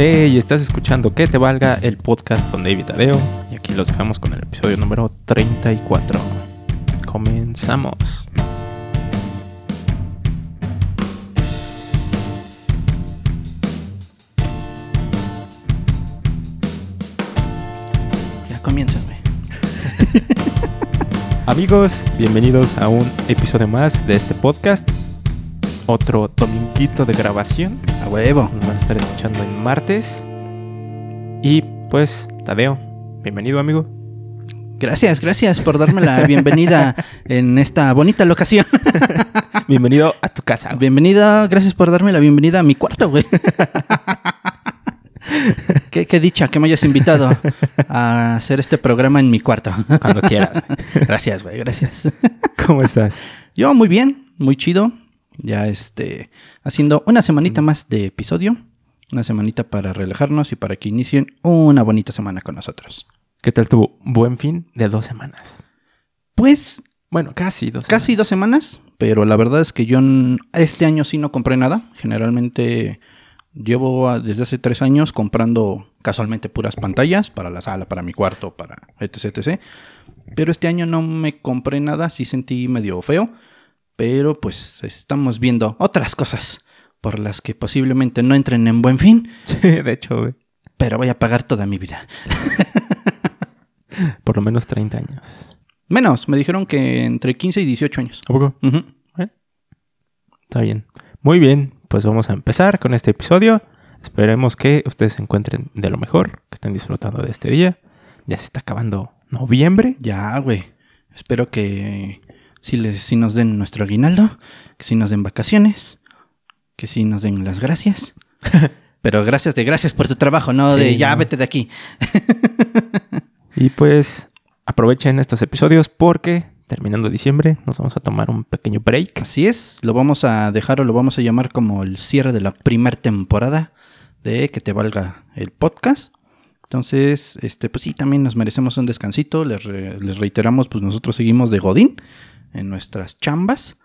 Hey, estás escuchando Que te valga el podcast con David Tadeo. Y aquí los dejamos con el episodio número 34. Comenzamos. Ya comienza. Amigos, bienvenidos a un episodio más de este podcast. Otro dominguito de grabación. A huevo. Nos van a estar escuchando en martes. Y pues, Tadeo, bienvenido, amigo. Gracias, gracias por darme la bienvenida en esta bonita locación. Bienvenido a tu casa. güey. Bienvenida, gracias por darme la bienvenida a mi cuarto, güey. qué, qué dicha que me hayas invitado a hacer este programa en mi cuarto. Cuando quieras. güey. Gracias, güey, gracias. ¿Cómo estás? Yo muy bien, muy chido. Ya este, haciendo una semanita más de episodio. Una semanita para relajarnos y para que inicien una bonita semana con nosotros. ¿Qué tal tu buen fin de dos semanas? Pues Bueno, casi dos casi dos semanas, pero la verdad es que yo este año sí no compré nada. Generalmente llevo desde hace tres años comprando casualmente puras pantallas para la sala, para mi cuarto, para etc, etc. Pero este año no me compré nada, sí sentí medio feo, pero pues estamos viendo otras cosas por las que posiblemente no entren en buen fin, Sí, de hecho, güey. pero voy a pagar toda mi vida. Por lo menos 30 años. Menos, me dijeron que entre 15 y 18 años. ¿A poco? Está bien. Muy bien, pues vamos a empezar con este episodio. Esperemos que ustedes se encuentren de lo mejor, que estén disfrutando de este día. Ya se está acabando noviembre. Ya, güey. Espero que sí, les, sí nos den nuestro aguinaldo, que sí nos den vacaciones, que sí nos den las gracias. Pero gracias de gracias por tu trabajo, no Sí, de ya no. vete de aquí. Y pues aprovechen estos episodios porque terminando diciembre nos vamos a tomar un pequeño break. Así es, lo vamos a dejar o lo vamos a llamar como el cierre de la primera temporada de Que te valga el podcast. Entonces, este, pues sí, también nos merecemos un descansito. Les, re- les reiteramos, pues nosotros seguimos de Godín en nuestras chambas.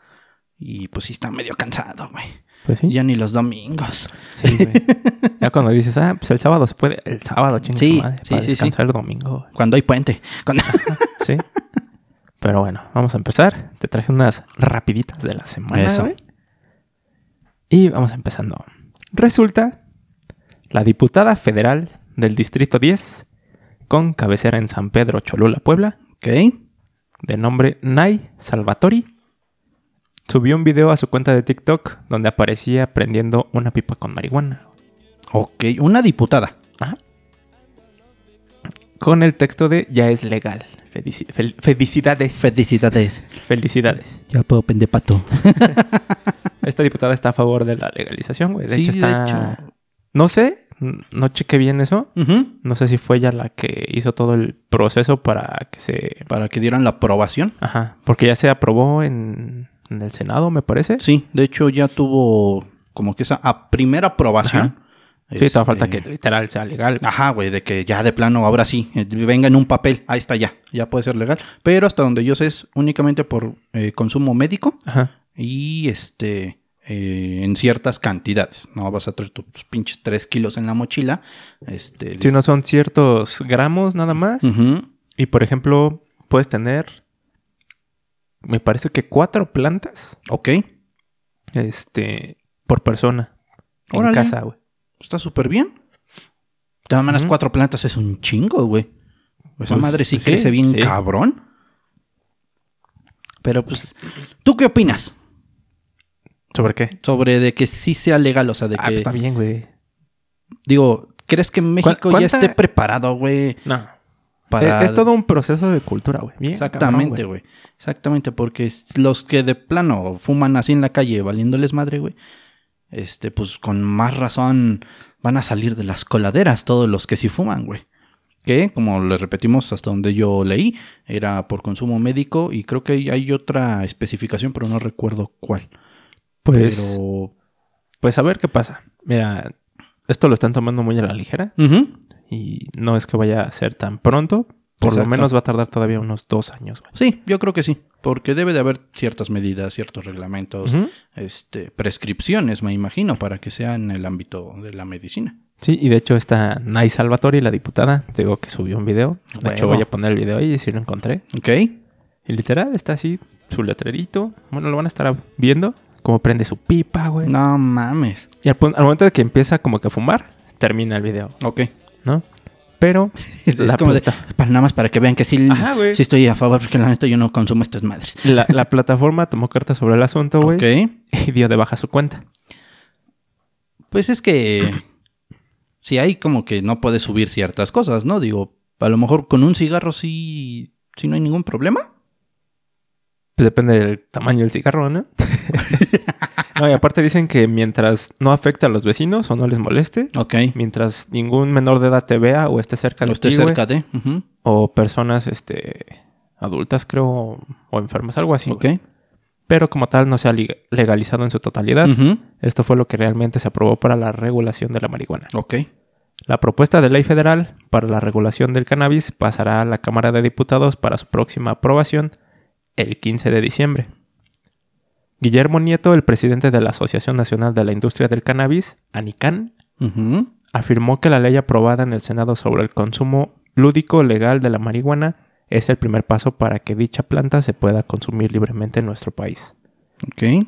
Y pues sí está medio cansado, güey. Pues sí. Ya ni los domingos. Sí, güey. ya cuando dices, ah, pues el sábado se puede, el sábado, chingue Sí, madre, sí, para sí, descansar el domingo. Cuando hay puente. Cuando- Sí. Pero bueno, vamos a empezar. Te traje unas rapiditas de la semana. Eso. güey. Y vamos empezando. Resulta, la diputada federal del Distrito 10, con cabecera en San Pedro, Cholula, Puebla, ok. De nombre Nay Salvatori, subió un video a su cuenta de TikTok donde aparecía prendiendo una pipa con marihuana. Ok, una diputada. Ajá. Con el texto de ya es legal. Felici- fel- felicidades. Felicidades. felicidades. Ya puedo pendepato. Esta diputada está a favor de la legalización, güey. De Sí, hecho, de está. hecho. No sé, no chequé bien eso. No sé si fue ella la que hizo todo el proceso para que se. Para que dieran la aprobación. Ajá. Porque ya se aprobó en, en el Senado, me parece. Sí, de hecho ya tuvo como que esa a primera aprobación. Sí, Este, falta que literal sea legal. Ajá, güey, de que ya de plano, ahora sí, eh, venga en un papel, ahí está ya, ya puede ser legal. Pero hasta donde yo sé es únicamente por eh, consumo médico Ajá. y este eh, en ciertas cantidades. No vas a traer tus pinches 3 kilos en la mochila. Este, Si no son ciertos gramos nada más. Y por ejemplo, puedes tener. Me parece que cuatro plantas. Ok, Este. Por persona. En casa, güey. está súper bien. De todas maneras, cuatro plantas es un chingo, güey. Esa Pues, madre sí sí, crece bien sí. cabrón. Pero pues, ¿tú qué opinas ¿Sobre qué? sobre de que sí sea legal? O sea, de Ah, que, pues está bien, güey. digo, ¿crees que México ya esté preparado, güey? No. Para... Es, es todo un proceso de cultura, güey. Exactamente, güey. Exactamente, porque los que de plano fuman así en la calle valiéndoles madre, güey, este, pues con más razón van a salir de las coladeras todos los que sí fuman, güey. Que, como les repetimos hasta donde yo leí, era por consumo médico y creo que hay otra especificación, pero no recuerdo cuál. Pues, Pero... pues a ver qué pasa. Mira, esto lo están tomando muy a la ligera. Y no es que vaya a ser tan pronto. Por Exacto. lo menos va a tardar todavía unos dos años, güey. Sí, yo creo que sí, porque debe de haber ciertas medidas, ciertos reglamentos, este, prescripciones, me imagino, para que sea en el ámbito de la medicina. Sí, y de hecho esta Nay Salvatori, la diputada, te digo que subió un video. De hecho voy a poner el video ahí y si lo encontré. Ok. Y literal está así, su letrerito. Bueno, lo van a estar viendo. Cómo prende su pipa, güey. No mames. Y al, momento de que empieza como que a fumar, termina el video, Ok. ¿no? Pero Es, la, como de, para nada más para que vean que sí, Ajá, sí estoy a favor, porque la neta yo no consumo estas madres. la, la plataforma tomó cartas sobre el asunto, güey. Ok. Y dio de baja su cuenta. Pues es que si hay como que no puedes subir ciertas cosas, ¿no? Digo, a lo mejor con un cigarro sí, sí no hay ningún problema. Pues depende del tamaño del cigarro, ¿no? no, y aparte dicen que mientras no afecte a los vecinos o no les moleste, mientras ningún menor de edad te vea o esté cerca de ti, cerca de. o personas este adultas creo o enfermas algo así. Ok. güey. Pero como tal no se ha legalizado en su totalidad. Esto fue lo que realmente se aprobó para la regulación de la marihuana. Ok. La propuesta de ley federal para la regulación del cannabis pasará a la Cámara de Diputados para su próxima aprobación el 15 de diciembre. Guillermo Nieto, el presidente de la Asociación Nacional de la Industria del Cannabis, ANICAN, afirmó que la ley aprobada en el Senado sobre el consumo lúdico legal de la marihuana es el primer paso para que dicha planta se pueda consumir libremente en nuestro país.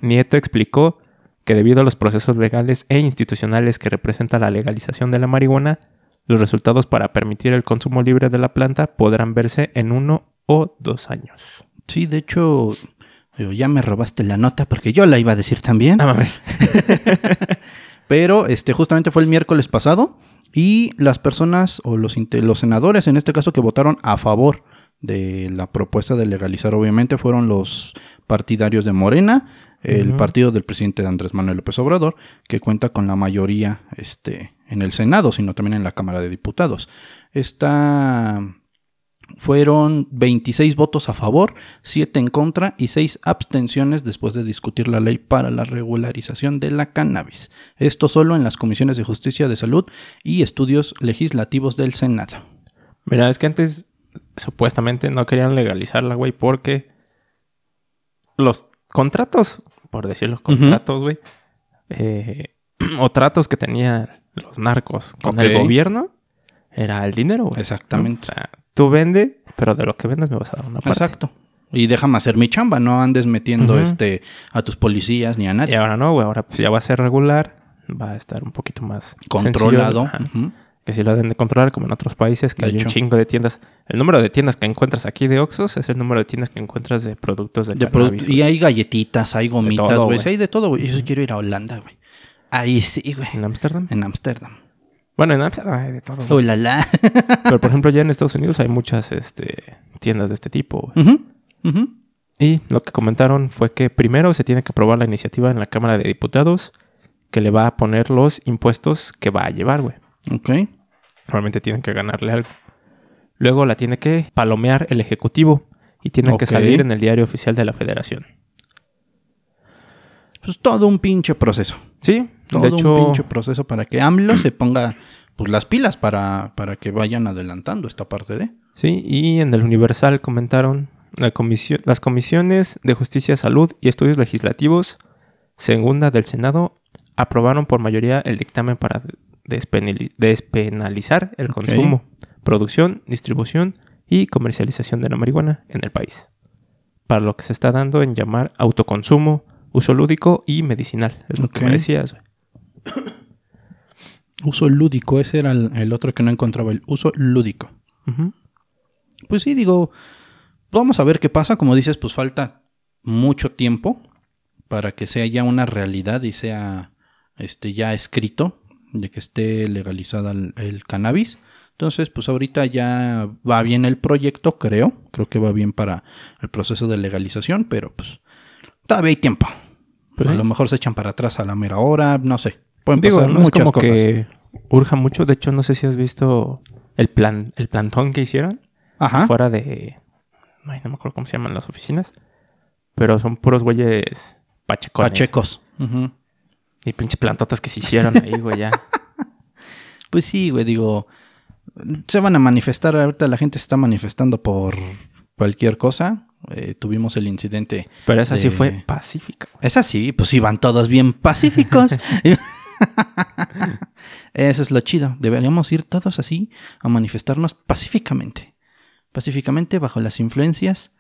Nieto explicó que debido a los procesos legales e institucionales que representa la legalización de la marihuana, los resultados para permitir el consumo libre de la planta podrán verse en uno o dos años. Sí, de hecho, ya me robaste la nota porque yo la iba a decir también. Ah, mames. Pero este justamente fue el miércoles pasado y las personas o los, senadores en este caso que votaron a favor de la propuesta de legalizar obviamente fueron los partidarios de Morena, el partido del presidente Andrés Manuel López Obrador, que cuenta con la mayoría este, en el Senado, sino también en la Cámara de Diputados. Esta fueron 26 votos a favor, 7 en contra y 6 abstenciones después de discutir la ley para la regularización de la cannabis. Esto solo en las comisiones de justicia de salud y estudios legislativos del Senado. Mira, es que antes supuestamente no querían legalizarla, güey, porque los contratos, por decirlo, contratos, güey, eh, o tratos que tenían los narcos con el gobierno, era el dinero, güey. Exactamente. O sea, tú vende, pero de lo que vendas me vas a dar una parte. Exacto. Y déjame hacer mi chamba, no andes metiendo este a tus policías ni a Y nadie. ahora no, güey. Ahora pues ya va a ser regular. Va a estar un poquito más Controlado. sencillo. Que si lo deben de controlar como en otros países, que De hay hecho. un chingo de tiendas. El número de tiendas que encuentras aquí de Oxxos es el número de tiendas que encuentras de productos de, De cannabis, y hay galletitas, hay gomitas, güey. hay de todo, güey. Yo sí quiero ir a Holanda, güey. Ahí sí, güey. En Ámsterdam. En Ámsterdam. Bueno, en Ámsterdam hay de todo. Oh, la, la. Pero por ejemplo, ya en Estados Unidos hay muchas este, tiendas de este tipo. Y lo que comentaron fue que primero se tiene que aprobar la iniciativa en la Cámara de Diputados que le va a poner los impuestos que va a llevar, güey. Ok. Normalmente tienen que ganarle algo. Luego la tiene que palomear el Ejecutivo y tiene que salir en el diario oficial de la Federación. Pues todo un pinche proceso. Sí, Todo de hecho, un pinche proceso para que AMLO se ponga pues las pilas para, para que vayan adelantando esta parte de. sí, y en el Universal comentaron la comisión, las comisiones de Justicia, Salud y Estudios Legislativos, segunda del Senado, aprobaron por mayoría el dictamen para despenali- despenalizar el consumo, producción, distribución y comercialización de la marihuana en el país. Para lo que se está dando en llamar autoconsumo, uso lúdico y medicinal. Es lo que me decías, güey. Uso lúdico, ese era el, el otro que no encontraba, el uso lúdico. Pues sí, digo, vamos a ver qué pasa. Como dices, pues falta mucho tiempo para que sea ya una realidad y sea este, ya escrito de que esté legalizada el, el cannabis. Entonces, pues ahorita ya va bien el proyecto, creo. Creo que va bien para el proceso de legalización, pero pues todavía hay tiempo. Pues a lo mejor se echan para atrás a la mera hora, no sé. Pueden Digo, pasar no es muchas como cosas. que urja mucho. De hecho, no sé si has visto el plan, el plantón que hicieron Ajá. fuera de. Ay, no me acuerdo cómo se llaman las oficinas. Pero son puros güeyes pachecones. Pachecos. Ujú. Y pinches plantotas que se hicieron ahí, güey, ya. Pues sí, güey, digo, se van a manifestar, ahorita la gente se está manifestando por cualquier cosa. Eh, tuvimos el incidente. Pero esa sí de- fue pacífica. güey. Es así, pues iban todos bien pacíficos. Eso es lo chido. Deberíamos ir todos así a manifestarnos pacíficamente. Pacíficamente bajo las influencias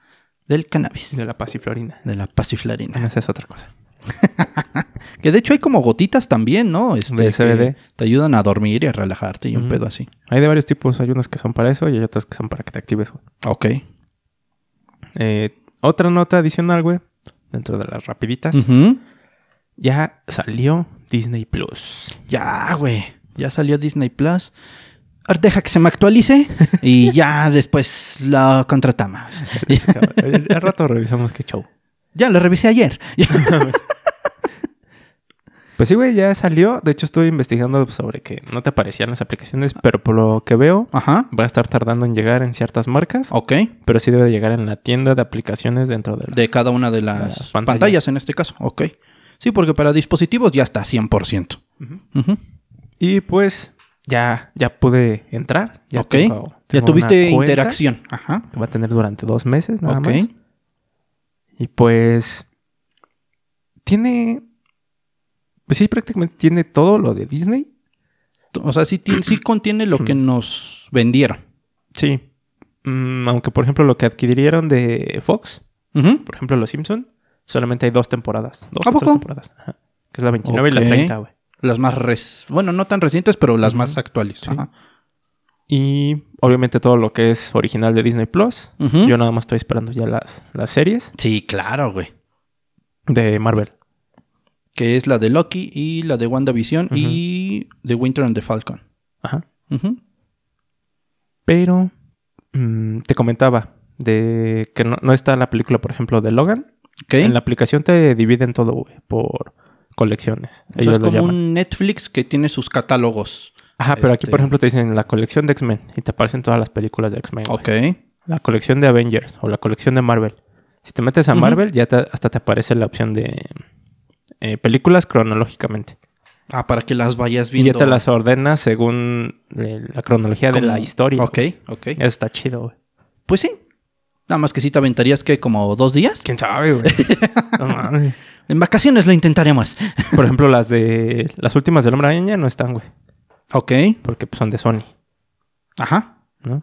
del cannabis. De la pasiflorina. De la pasiflarina. No, esa es otra cosa. Que de hecho hay como gotitas también, ¿no? Este, De CBD. que Te ayudan a dormir y a relajarte y un pedo así. Hay de varios tipos. Hay unas que son para eso y hay otras que son para que te actives, güey. Ok. Eh, otra nota adicional, güey. Dentro de las rapiditas. Ya salió Disney Plus. Ya, güey. Ya salió Disney Plus. Deja que se me actualice y ya después la contratamos. Al rato revisamos qué show. ya lo revisé ayer. Pues sí, güey, ya salió. De hecho, estuve investigando sobre que no te aparecían las aplicaciones, pero por lo que veo, Ajá. va a estar tardando en llegar en ciertas marcas. Ok. Pero sí debe de llegar en la tienda de aplicaciones dentro de la... De cada una de las Las pantallas. pantallas. en este caso. Ok. Sí, porque para dispositivos ya está 100%. Ujú. Y pues ya, ya pude entrar. Ya ok. tengo- ya tuviste interacción. Ajá. Que va a tener durante dos meses nada Ok. más. Y pues... Tiene... Pues sí, prácticamente tiene todo lo de Disney. O sea, sí, sí contiene lo que nos vendieron. Sí. Mm, aunque, por ejemplo, lo que adquirieron de Fox, por ejemplo, Los Simpson, solamente hay dos temporadas. Dos ¿A o tres poco? temporadas. Ajá. Que es la 29 y la 30, güey. Las más res... Bueno, no tan recientes, pero las más actuales. Ajá. Y obviamente todo lo que es original de Disney Plus. Yo nada más estoy esperando ya las, las series Sí, claro, güey. de Marvel. Que es la de Loki y la de WandaVision y The Winter and the Falcon. Ajá. Pero mm, te comentaba de que no, no está la película, por ejemplo, de Logan. En la aplicación te dividen todo, güey, por colecciones. O sea, Ellos es lo como llaman. un Netflix que tiene sus catálogos. Ajá, pero aquí, este- por ejemplo, te dicen la colección de X-Men y te aparecen todas las películas de X-Men. Ok. La colección de Avengers o la colección de Marvel. Si te metes a. Marvel, ya te- hasta te aparece la opción de eh, películas cronológicamente. Ah, para que las vayas Y viendo. ya te las ordenas según eh, la cronología de la historia. Ok, ok. Eso está chido, güey. Pues sí. Nada más que si te aventarías que como dos días. ¿Quién sabe, güey? No mames. En vacaciones lo intentaremos. Por ejemplo, las de las últimas del Hombre Araña no están, güey. Ok. Porque pues, son de Sony, Ajá. ¿no?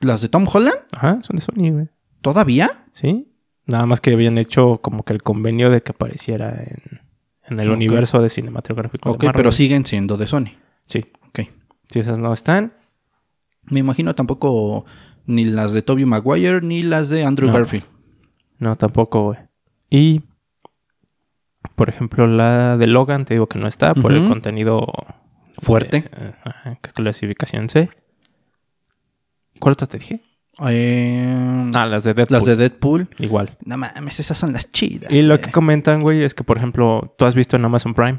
¿Las de Tom Holland? Ajá, son de Sony, güey. ¿Todavía? ¿Sí? Nada más que habían hecho como que el convenio de que apareciera en, en el universo de cinematográfico. de Ok, Marvel. pero siguen siendo de Sony. Sí. Ok. Si esas no están, Me imagino tampoco ni las de Tobey Maguire ni las de Andrew No. Garfield. no, tampoco, güey. Y, por ejemplo, la de Logan, te digo que no está por el contenido Fuerte. eh, ajá, que es clasificación C. ¿Cuál otra te dije? Eh, Ah, las de Deadpool. las de Deadpool. Igual. No mames, esas son las chidas. Y lo güey. que comentan, güey, es que, por ejemplo, tú has visto en Amazon Prime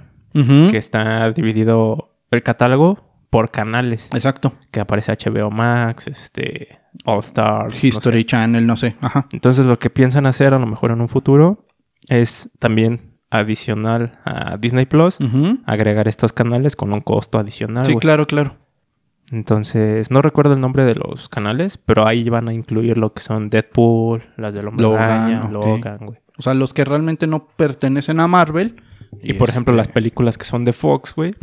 que está dividido el catálogo por canales. Exacto. Que aparece HBO Max, este, All Stars. no History sé. Channel, no sé. Ajá. Entonces, lo que piensan hacer a lo mejor en un futuro es también adicional a Disney Plus, agregar estos canales con un costo adicional. Sí, claro, claro. Entonces, no recuerdo el nombre de los canales, pero ahí van a incluir lo que son Deadpool, las de Hombre Logan, güey. O sea, los que realmente no pertenecen a Marvel. Y, por ejemplo, las este- películas que son de Fox, güey,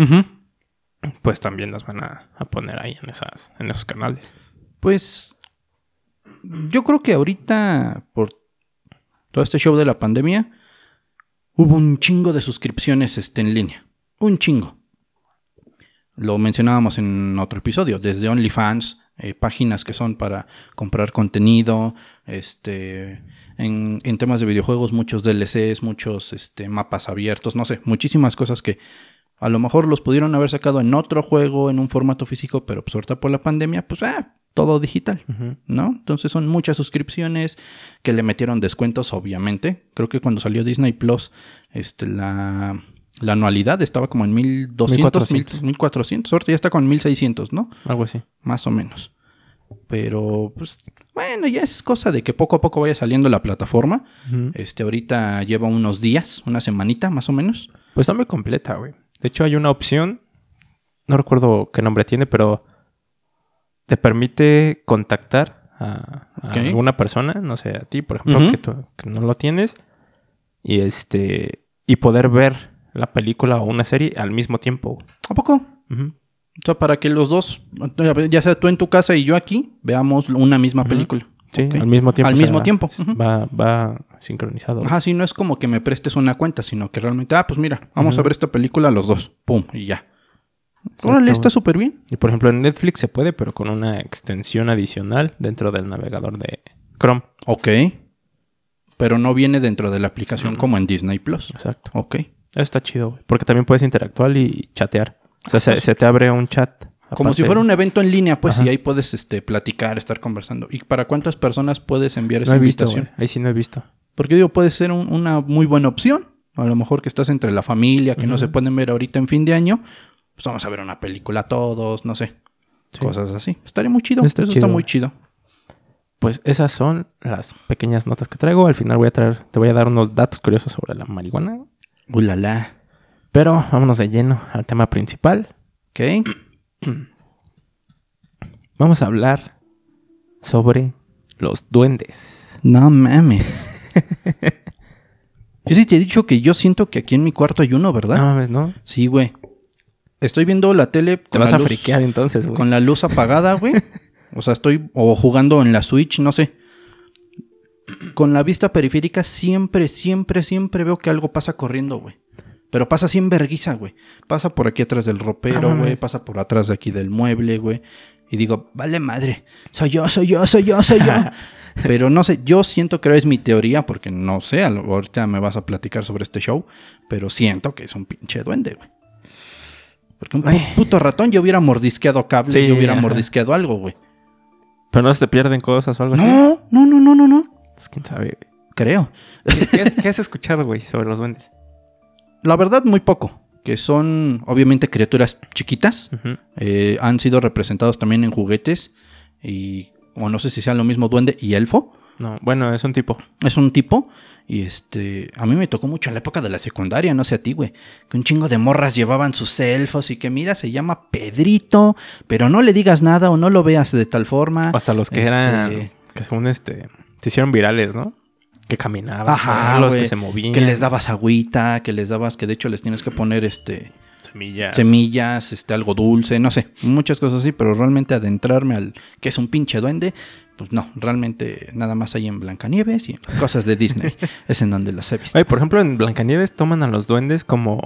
pues también las van a, a poner ahí en, esas, en esos canales. Pues yo creo que ahorita, por todo este show de la pandemia, hubo un chingo de suscripciones este, en línea. Un chingo. Lo mencionábamos en otro episodio, desde OnlyFans, eh, páginas que son para comprar contenido, este, en, en temas de videojuegos, muchos DLCs, muchos este, mapas abiertos, no sé, muchísimas cosas que a lo mejor los pudieron haber sacado en otro juego, en un formato físico, pero pues por la pandemia, pues ah, todo digital, ¿no? Entonces son muchas suscripciones que le metieron descuentos, obviamente. Creo que cuando salió Disney Plus, este, la, la anualidad estaba como en 1200, 1400. 1400. Ahorita ya está con 1600, ¿no? Algo así. Más o menos. Pero, pues, bueno, ya es cosa de que poco a poco vaya saliendo la plataforma. Este, ahorita lleva unos días, una semanita más o menos. Pues está muy completa, güey. De hecho, hay una opción, no recuerdo qué nombre tiene, pero te permite contactar a, alguna persona, no sé, a ti, por ejemplo, que, tú- que no lo tienes, y este y poder ver la película o una serie al mismo tiempo. ¿A poco? Ujú. O sea, para que los dos, ya sea tú en tu casa y yo aquí, veamos una misma película. Sí, al mismo tiempo. Al o sea, mismo tiempo. Va, va sincronizado. Ajá, sí, no es como que me prestes una cuenta, sino que realmente, ah, pues mira, vamos a ver esta película los dos. Pum, y ya. Órale, está súper bien. Y por ejemplo en Netflix se puede, pero con una extensión adicional dentro del navegador de Chrome. Ok. Pero no viene dentro de la aplicación como en Disney Plus. Exacto. Ok. Eso está chido, güey. Porque también puedes interactuar y chatear. O sea, se, se te abre un chat. Como si fuera un evento en línea, pues, Ajá. y ahí puedes este, platicar, estar conversando. ¿Y para cuántas personas puedes enviar esa No he invitación? Ahí sí no he visto. Porque digo, puede ser un- una muy buena opción. A lo mejor que estás entre la familia, que no se pueden ver ahorita en fin de año. Pues vamos a ver una película todos, no sé. Cosas así. Estaría muy chido. Está Eso chido. está muy chido. Pues esas son las pequeñas notas que traigo. Al final voy a traer, te voy a dar unos datos curiosos sobre la marihuana. Ulala. Pero vámonos de lleno al tema principal. Ok. Vamos a hablar sobre los duendes. No mames. yo sí te he dicho que yo siento que aquí en mi cuarto hay uno, ¿verdad? No mames, ¿no? Sí, güey. Estoy viendo la tele. Te vas a luz- friquear entonces, güey. Con la luz apagada, güey. O sea, estoy o jugando en la Switch, no sé. Con la vista periférica siempre, siempre, siempre veo que algo pasa corriendo, güey. Pero pasa así en verguiza, güey. Pasa por aquí atrás del ropero, güey. Pasa por atrás de aquí del mueble, güey. Y digo, vale madre. Soy yo, soy yo, soy yo, soy yo. pero no sé, yo siento que es mi teoría, porque no sé, ahorita me vas a platicar sobre este show. Pero siento que es un pinche duende, güey. Porque un Ay. puto ratón yo hubiera mordisqueado cables, Sí, yo hubiera ajá. mordisqueado algo, güey. Pero no se te pierden cosas o algo así. No, no, no, no, no, no. Pues, ¿Quién sabe? güey. Creo. ¿Qué, qué has, qué has escuchado, güey, sobre los duendes? La verdad, muy poco. Que son, obviamente, criaturas chiquitas. Eh, han sido representados también en juguetes. Y. O no sé si sea lo mismo duende y elfo. No, bueno, es un tipo. Es un tipo. Y este. A mí me tocó mucho en la época de la secundaria, no sé a ti, güey. Que un chingo de morras llevaban sus elfos. Y que mira, se llama Pedrito. Pero no le digas nada o no lo veas de tal forma. Hasta los que Este, eran. Que según este. Se hicieron virales, ¿no? Que caminaban. Ajá, los que se movían. Que les dabas agüita, que les dabas, que de hecho les tienes que poner este semillas. semillas, este algo dulce, no sé, muchas cosas así, pero realmente adentrarme al que es un pinche duende, pues no, realmente nada más hay en Blancanieves y en cosas de Disney, es en donde los he visto. Oye, por ejemplo, en Blancanieves toman a los duendes como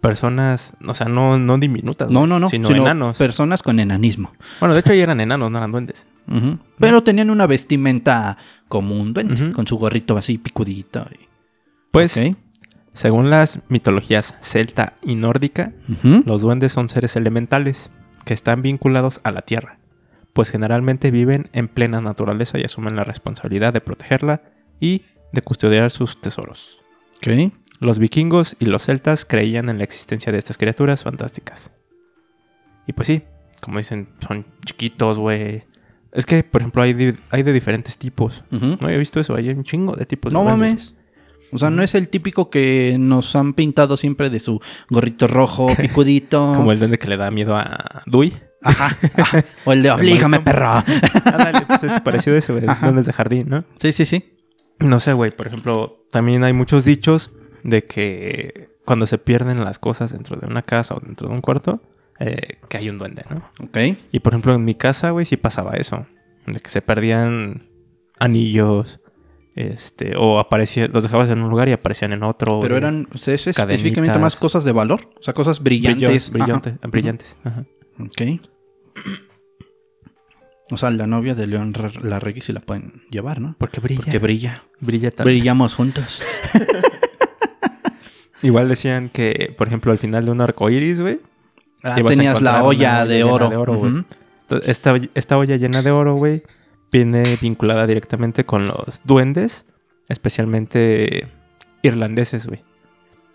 personas, o sea, no, no diminutas. No, no, no, Sino, sino enanos. personas con enanismo. bueno, de hecho, ya eran enanos, no eran duendes. Pero tenían una vestimenta como un duende, con su gorrito así picudito. y- Pues. Según las mitologías celta y nórdica, los duendes son seres elementales que están vinculados a la tierra, pues generalmente viven en plena naturaleza y asumen la responsabilidad de protegerla y de custodiar sus tesoros. Ok. Los vikingos y los celtas creían en la existencia de estas criaturas fantásticas. Y pues sí, como dicen, son chiquitos, güey. Es que, por ejemplo, hay de, hay de diferentes tipos. No había visto eso, hay un chingo de tipos. de No duendes. mames. O sea, no es el típico que nos han pintado siempre de su gorrito rojo, picudito. Como el duende que le da miedo a Dui. Ajá. O el de oblígame, perro. Ándale, pues es parecido a ese, güey. Duendes de jardín, ¿no? Sí, sí, sí. No sé, güey. Por ejemplo, también hay muchos dichos de que cuando se pierden las cosas dentro de una casa o dentro de un cuarto, eh, que hay un duende, ¿no? Ok. Y por ejemplo, en mi casa, güey, sí pasaba eso. De que se perdían anillos. Este, o aparecían, los dejabas en un lugar y aparecían en otro. Pero güey. eran, o sea, ¿es específicamente más cosas de valor? O sea, cosas brillantes. brillantes. Brillantes. brillantes. Ajá. Ajá. Ok. O sea, la novia de León Larregui sí la pueden llevar, ¿no? Porque brilla. Porque brilla. brilla tanto. Brillamos juntos. Igual decían que, por ejemplo, al final de un arco iris, güey. Ah, tenías la olla de oro. de oro. Entonces, esta, esta olla llena de oro, güey, viene vinculada directamente con los duendes, especialmente irlandeses, güey.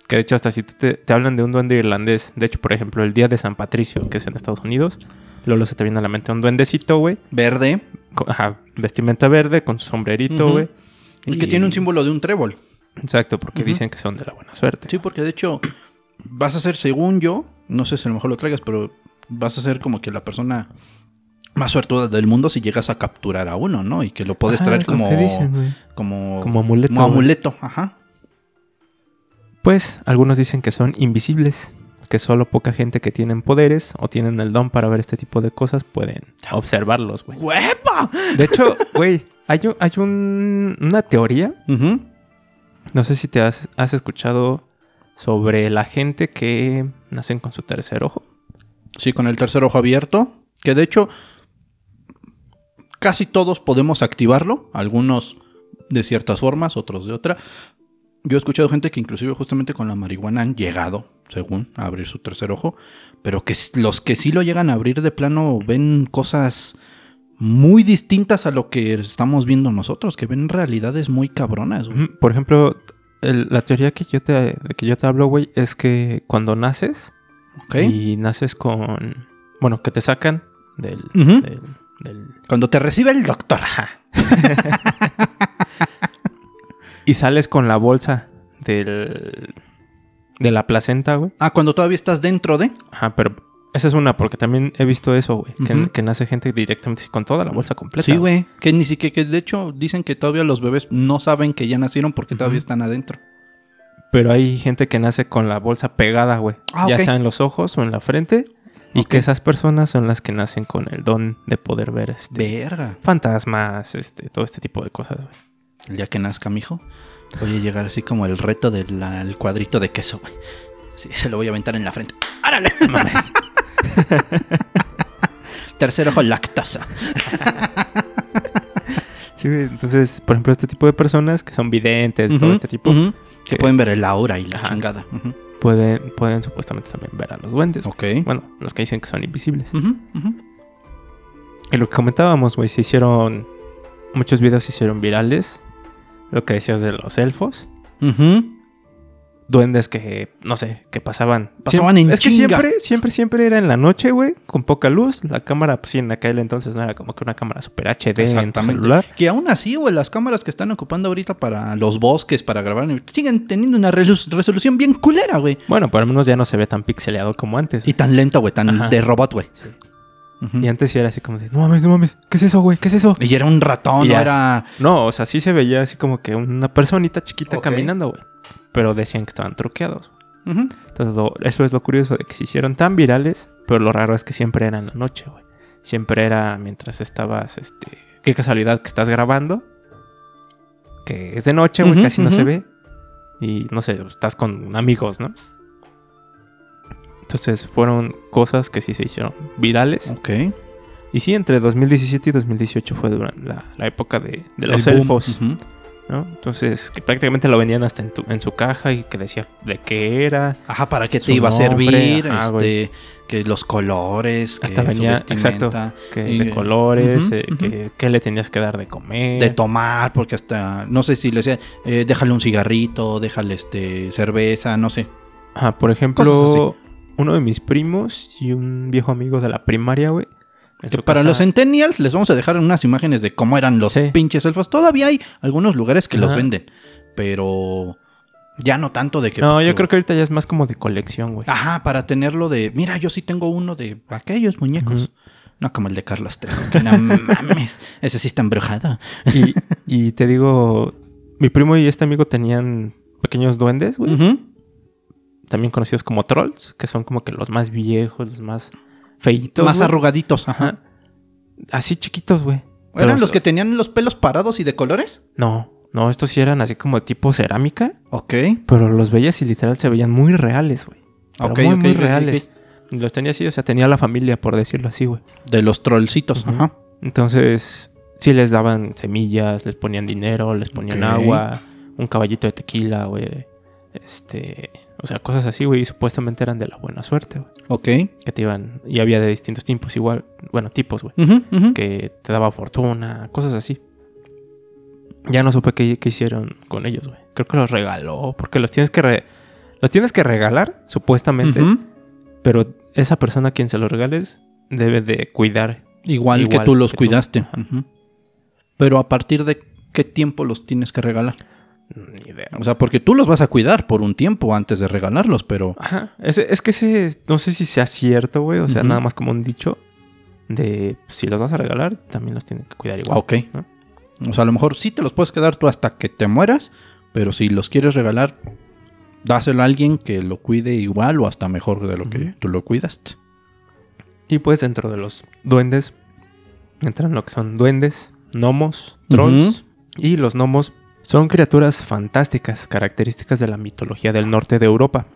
Que de hecho, hasta si te, te hablan de un duende irlandés, de hecho, por ejemplo, el día de San Patricio, que es en Estados Unidos, luego se te viene a la mente un duendecito, güey, Verde. con- ajá, vestimenta verde, con sombrerito, güey. Y que tiene un símbolo de un trébol. Exacto, porque dicen que son de la buena suerte. Sí, porque de hecho vas a ser, según yo, no sé si a lo mejor lo traigas, pero vas a ser como que la persona más suertuda del mundo si llegas a capturar a uno, ¿no? Y que lo puedes Ajá, traer como, dicen, como, Como amuleto, Como amuleto, ajá. Pues algunos dicen que son invisibles, que solo poca gente que tienen poderes o tienen el don para ver este tipo de cosas pueden observarlos, güey. ¡Huepa! De hecho, güey, hay, un- hay un- una teoría, no sé si te has, has escuchado sobre la gente que nacen con su tercer ojo. Sí, con el tercer ojo abierto. Que de hecho, casi todos podemos activarlo. Algunos de ciertas formas, otros de otra. Yo he escuchado gente que inclusive justamente con la marihuana han llegado, según, a abrir su tercer ojo. Pero que los que sí lo llegan a abrir de plano ven cosas muy distintas a lo que estamos viendo nosotros. Que ven realidades muy cabronas. güey. Por ejemplo, el- la teoría que yo te, que yo te hablo, güey, es que cuando naces ¿Ok? y naces con... Bueno, que te sacan del- del- Cuando te recibe el doctor. y sales con la bolsa del... De la placenta, güey. Ah, cuando todavía estás dentro de. Ajá, pero esa es una, porque también he visto eso, güey. que, nace gente directamente con toda la bolsa completa. Sí, güey. Que ni siquiera, que de hecho dicen que todavía los bebés no saben que ya nacieron porque todavía están adentro. Pero hay gente que nace con la bolsa pegada, güey. Ah, ya sea en los ojos o en la frente. Y que esas personas son las que nacen con el don de poder ver este, Verga. fantasmas, este, todo este tipo de cosas, güey. El día que nazca, mijo, voy a llegar así como el reto del cuadrito de queso, güey. Sí, se lo voy a aventar en la frente. ¡Árale! Tercer ojo, lactosa. Sí. Entonces, por ejemplo, este tipo de personas que son videntes, todo este tipo. Que que- pueden ver el aura y la Ajá. chingada. Pueden, pueden supuestamente también ver a los duendes. Ok. Bueno, los que dicen que son invisibles. Ujú, ujú. Y lo que comentábamos, güey, se hicieron. Muchos videos se hicieron virales. Lo que decías de los elfos. Ujú. Duendes que, no sé, que pasaban. Pasaban Siem- en Es que siempre, siempre, siempre era en la noche, güey, con poca luz. La cámara, pues sí, en aquel entonces no era como que una cámara super HD en tu celular. Que aún así, güey, las cámaras que están ocupando ahorita para los bosques, para grabar, siguen teniendo una resolu- resolución bien culera, güey. Bueno, por lo menos ya no se ve tan pixeleado como antes. Y tan lenta, güey, tan Ajá. de robot, güey. Ujú. Y antes sí era así como de, no mames, no mames, ¿qué es eso, güey? ¿Qué es eso? Y era un ratón, no era. No, o sea, sí se veía así como que una personita chiquita caminando, güey. Pero decían que estaban truqueados. Ujú. Entonces, lo- eso es lo curioso de que se hicieron tan virales, pero lo raro es que siempre era en la noche, güey. Siempre era mientras estabas, este... Qué casualidad que estás grabando. Que es de noche, güey, casi no se ve. Y no sé, estás con amigos, ¿no? Entonces fueron cosas que sí se hicieron virales. Ok. Y sí, entre 2017 y 2018 fue durante la, la época de, de los boom. elfos. Ujú. ¿No? Entonces, que prácticamente lo vendían hasta en, tu- en su caja y que decía de qué era. Ajá, ¿para qué Su te iba a servir? ajá, este, que los colores, que Hasta su venía, vestimenta, exacto, que y- de colores, eh, ujú. que, qué le tenías que dar de comer. de tomar, porque hasta, no sé si le decía, eh, déjale un cigarrito, déjale este cerveza, no sé. Ajá, por ejemplo, uno de mis primos y un viejo amigo de la primaria, güey. Que para los centennials les vamos a dejar unas imágenes de cómo eran los Sí. pinches elfos. Todavía hay algunos lugares que los venden, pero ya no tanto de que... No, yo creo que ahorita ya es más como de colección, güey. Ajá, para tenerlo de, mira, yo sí tengo uno de aquellos muñecos. No como el de Carlos Trejo, que no mames, ese sí está embrujado. Y, y te digo, mi primo y este amigo tenían pequeños duendes, güey. También conocidos como trolls, que son como que los más viejos, los más feitos. Más arrugaditos, ajá. Así chiquitos, güey. ¿Eran los que tenían los pelos parados y de colores? No, no, estos sí eran así como tipo cerámica, Ok. pero los veías y literal se veían muy reales, güey. Pero Ok, muy, reales. Los tenía así, o sea, tenía la familia, por decirlo así, güey. De los trollcitos, ajá. Entonces, sí les daban semillas, les ponían dinero, les ponían agua, un caballito de tequila, güey. Este, o sea, cosas así, güey, y supuestamente eran de la buena suerte, güey. Ok. Que te iban, y había de distintos tipos igual, bueno, tipos, güey. Que te daba fortuna, cosas así. Ya no supe qué, qué hicieron con ellos, güey. Creo que los regaló, porque los tienes que re- los tienes que regalar, supuestamente, pero esa persona a quien se los regales debe de cuidar. Igual, que Igual tú los que tú. cuidaste. Ajá. Ujú. Pero a partir de qué tiempo los tienes que regalar. Ni idea. O sea, porque tú los vas a cuidar por un tiempo antes de regalarlos, pero... Ajá. Ese- es que ese, no sé si sea cierto, güey. O sea, nada más como un dicho de si los vas a regalar, también los tienen que cuidar igual. Ok. ¿no? O sea, a lo mejor sí te los puedes quedar tú hasta que te mueras, pero si los quieres regalar, dáselo a alguien que lo cuide igual o hasta mejor de lo que tú lo cuidaste. Y pues dentro de los duendes entran lo que son duendes, gnomos, trolls. Y los gnomos son criaturas fantásticas, características de la mitología del norte de Europa.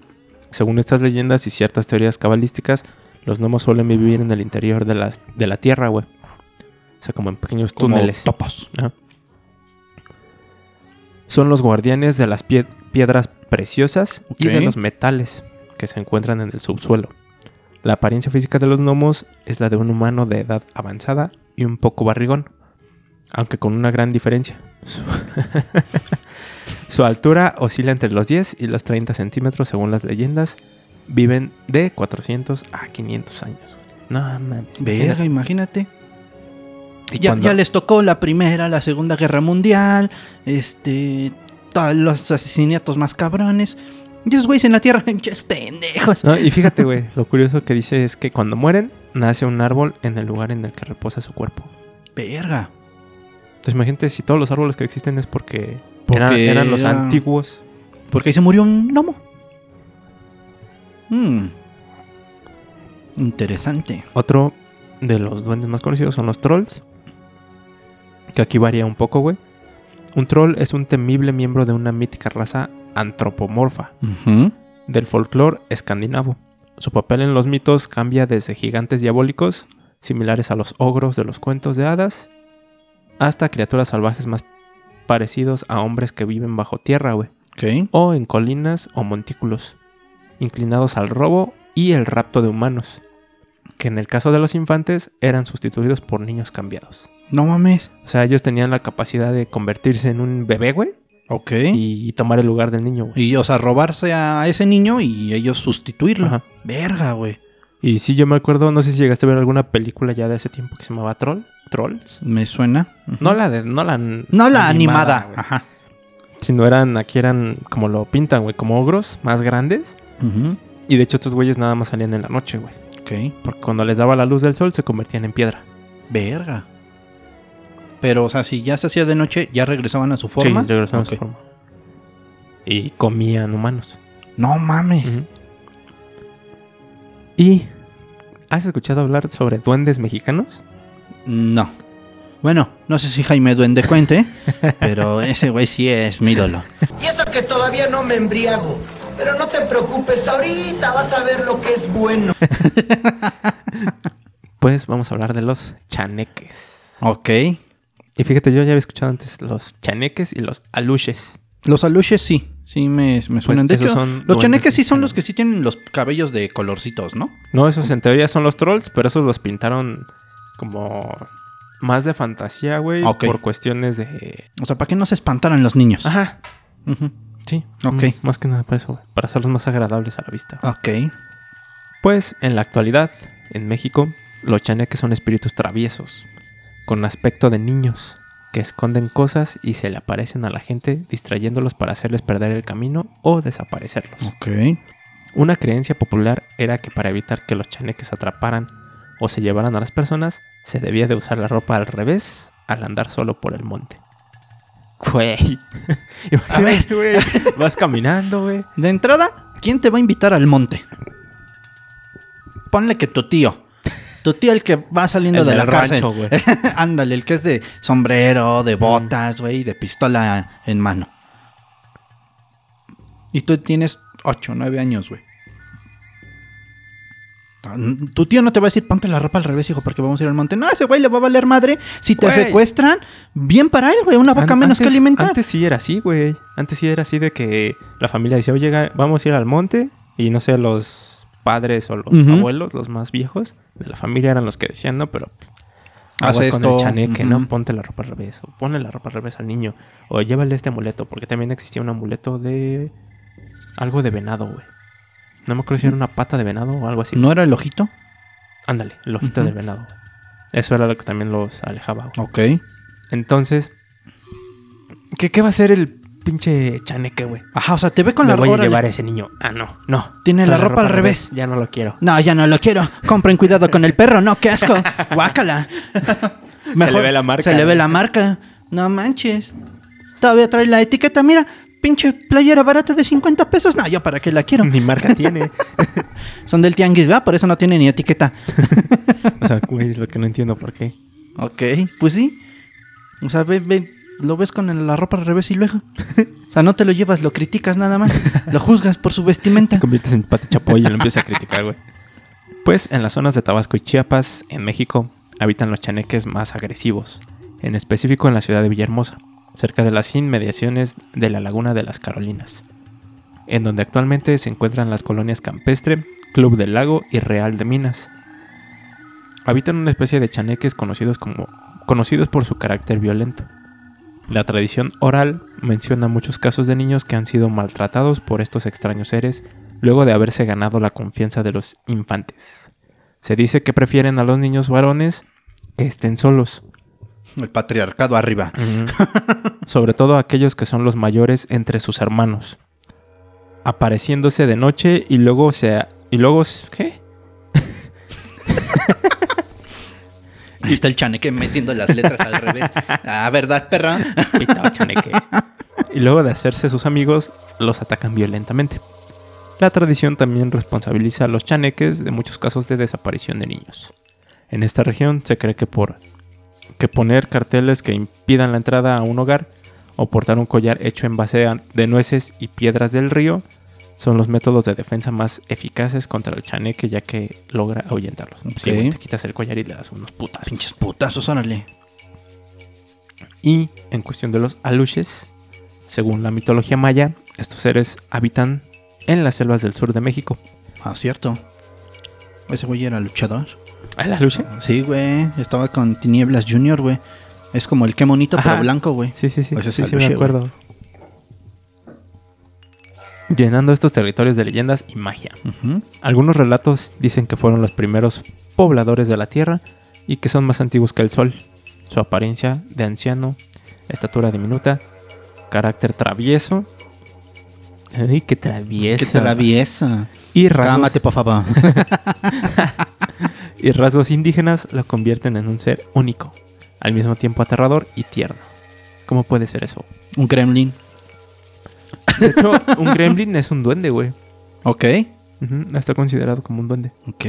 Según estas leyendas y ciertas teorías cabalísticas, los gnomos suelen vivir en el interior de, las, de la tierra, güey. O sea, como en pequeños Como túneles. topos. Son los guardianes de las pie- piedras preciosas y de los metales que se encuentran en el subsuelo. La apariencia física de los gnomos es la de un humano de edad avanzada y un poco barrigón, aunque con una gran diferencia. Su, Su altura oscila entre los 10 y los 30 centímetros según las leyendas. Viven de 400 a 500 años. No mames. Verga, imagínate. Y Ya, ya les tocó la primera, la segunda guerra mundial, este, todos los asesinatos más cabrones. Y esos güeyes en la tierra, pinches pendejos. No, y fíjate, güey, lo curioso que dice es que cuando mueren, nace un árbol en el lugar en el que reposa su cuerpo. Verga. Entonces imagínate si todos los árboles que existen es porque, Porque eran, eran los era- antiguos. Porque ahí se murió un gnomo. Hmm. Interesante. Otro de los duendes más conocidos son los trolls. Que aquí varía un poco, güey. Un troll es un temible miembro de una mítica raza antropomorfa del folclore escandinavo. Su papel en los mitos cambia desde gigantes diabólicos, similares a los ogros de los cuentos de hadas, hasta criaturas salvajes más parecidos a hombres que viven bajo tierra, güey, o en colinas o montículos, inclinados al robo y el rapto de humanos, que en el caso de los infantes eran sustituidos por niños cambiados. No mames. O sea, ellos tenían la capacidad de convertirse en un bebé, güey, Ok. y tomar el lugar del niño, güey. Y, o sea, robarse a ese niño y ellos sustituirlo. Ajá. Verga, güey. Y sí, yo me acuerdo, no sé si llegaste a ver alguna película ya de hace tiempo que se llamaba Troll, Trolls. Me suena. No la de, no la, No la animada. Ajá. Sino eran, aquí eran como lo pintan, güey, como ogros más grandes. Y de hecho estos güeyes nada más salían en la noche, güey. Ok. Porque cuando les daba la luz del sol se convertían en piedra. Verga. Pero, o sea, si ya se hacía de noche, ya regresaban a su forma. Sí, regresaban a su forma. Y comían humanos. No mames. ¿Y has escuchado hablar sobre duendes mexicanos? No. Bueno, no sé si Jaime Duende cuente, pero ese güey sí es mi ídolo. Y eso que todavía no me embriago. Pero no te preocupes, ahorita vas a ver lo que es bueno. Pues vamos a hablar de los chaneques. Ok. Y fíjate, yo ya había escuchado antes los chaneques y los aluches. Los aluches sí, sí me, me suenan. de esos hecho, son los chaneques sí son los que sí tienen los cabellos de colorcitos, ¿no? No, esos en teoría son los trolls, pero esos los pintaron como más de fantasía, güey. Ok. Por cuestiones de. O sea, para que no se espantaran los niños. Ajá. Sí. Ok. Más que nada para eso, güey. Para hacerlos más agradables a la vista. Ok. Pues en la actualidad, en México, los chaneques son espíritus traviesos, con aspecto de niños, que esconden cosas y se le aparecen a la gente distrayéndolos para hacerles perder el camino o desaparecerlos. Ok. Una creencia popular era que para evitar que los chaneques atraparan o se llevaran a las personas, se debía de usar la ropa al revés al andar solo por el monte. Güey. A ver. Güey. Vas caminando, güey. De entrada, ¿quién te va a invitar al monte? Ponle que tu tío. Tu tío el que va saliendo El de la cárcel. rancho. Ándale, el que es de sombrero, de botas, güey, de pistola en mano. Y tú tienes 8, 9 años, güey. Tu tío no te va a decir, ponte la ropa al revés, hijo, porque vamos a ir al monte. No, ese güey le va a valer madre. Si te Güey. secuestran, bien para él, güey. Una An- menos que alimentar. Antes sí era así, güey. Antes sí era así de que la familia decía, oye, vamos a ir al monte. Y no sé, los padres o los abuelos, los más viejos de la familia eran los que decían, no, pero Haz con esto. el chaneque. ¿no? Ponte la ropa al revés. O ponle la ropa al revés al niño. O llévale este amuleto, porque también existía un amuleto de algo de venado, güey. No me acuerdo si era una pata de venado o algo así. ¿No era el ojito? Ándale, el ojito del venado. Eso era lo que también los alejaba. güey. Ok. Entonces, ¿qué, qué va a hacer el pinche chaneque, güey? Ajá, o sea, te ve con Me la voy a llevar a ese niño. Ah, no, no. Tiene la ropa al revés. Ya no lo quiero. No, ya no lo quiero. Compren cuidado con el perro, no, qué asco. Guácala. le ve la marca, Se le ve ¿no? la marca. No manches. Todavía trae la etiqueta, mira. Pinche playera barata de 50 pesos. No, yo para qué la quiero. Ni marca tiene. Son del tianguis, ¿verdad? Por eso no tiene ni etiqueta. o sea, güey, es lo que no entiendo por qué. Ok, pues sí. O sea, ve, ve, lo ves con la ropa al revés y luego. O sea, no te lo llevas, lo criticas nada más. Lo juzgas por su vestimenta. Te conviertes en Pati Chapoy y lo empiezas a criticar, güey. Pues en las zonas de Tabasco y Chiapas, en México, habitan los chaneques más agresivos, en específico en la ciudad de Villahermosa, cerca de las inmediaciones de la Laguna de las Carolinas, en donde actualmente se encuentran las colonias Campestre, Club del Lago y Real de Minas. Habitan una especie de chaneques conocidos, como, conocidos por su carácter violento. La tradición oral menciona muchos casos de niños que han sido maltratados por estos extraños seres luego de haberse ganado la confianza de los infantes. Se dice que prefieren a los niños varones que estén solos, El patriarcado arriba. sobre todo aquellos que son los mayores entre sus hermanos, apareciéndose de noche y luego se y luego ¿qué? Y está el chaneque metiendo las letras al revés. Ah, ¿verdad, perra? Pitao chaneque. Y luego de hacerse sus amigos, los atacan violentamente. La tradición también responsabiliza a los chaneques de muchos casos de desaparición de niños. En esta región se cree que por que poner carteles que impidan la entrada a un hogar o portar un collar hecho en base de nueces y piedras del río son los métodos de defensa más eficaces contra el chaneque ya que logra ahuyentarlos. Sí, Ok. güey, te quitas el collar y le das unos putas. Pinches putazos, órale. Y en cuestión de los aluches, según la mitología maya, estos seres habitan en las selvas del sur de México. Ah, cierto. Ese güey era luchador. ¿El aluche? Sí, güey. Estaba con Tinieblas Junior, güey. Es como el qué bonito, Ajá. pero blanco, güey. Sí, sí, sí. Ese es sí, sí, me acuerdo. Llenando estos territorios de leyendas y magia. Algunos relatos dicen que fueron los primeros pobladores de la Tierra y que son más antiguos que el Sol. Su apariencia de anciano, estatura diminuta, carácter travieso. Ay, qué travieso. Qué traviesa. Y rasgos, Cámate, por favor. y rasgos indígenas lo convierten en un ser único, al mismo tiempo aterrador y tierno. ¿Cómo puede ser eso? Un gremlin. De hecho, un gremlin es un duende, güey. Ok. Ujú, Está considerado como un duende. Ok.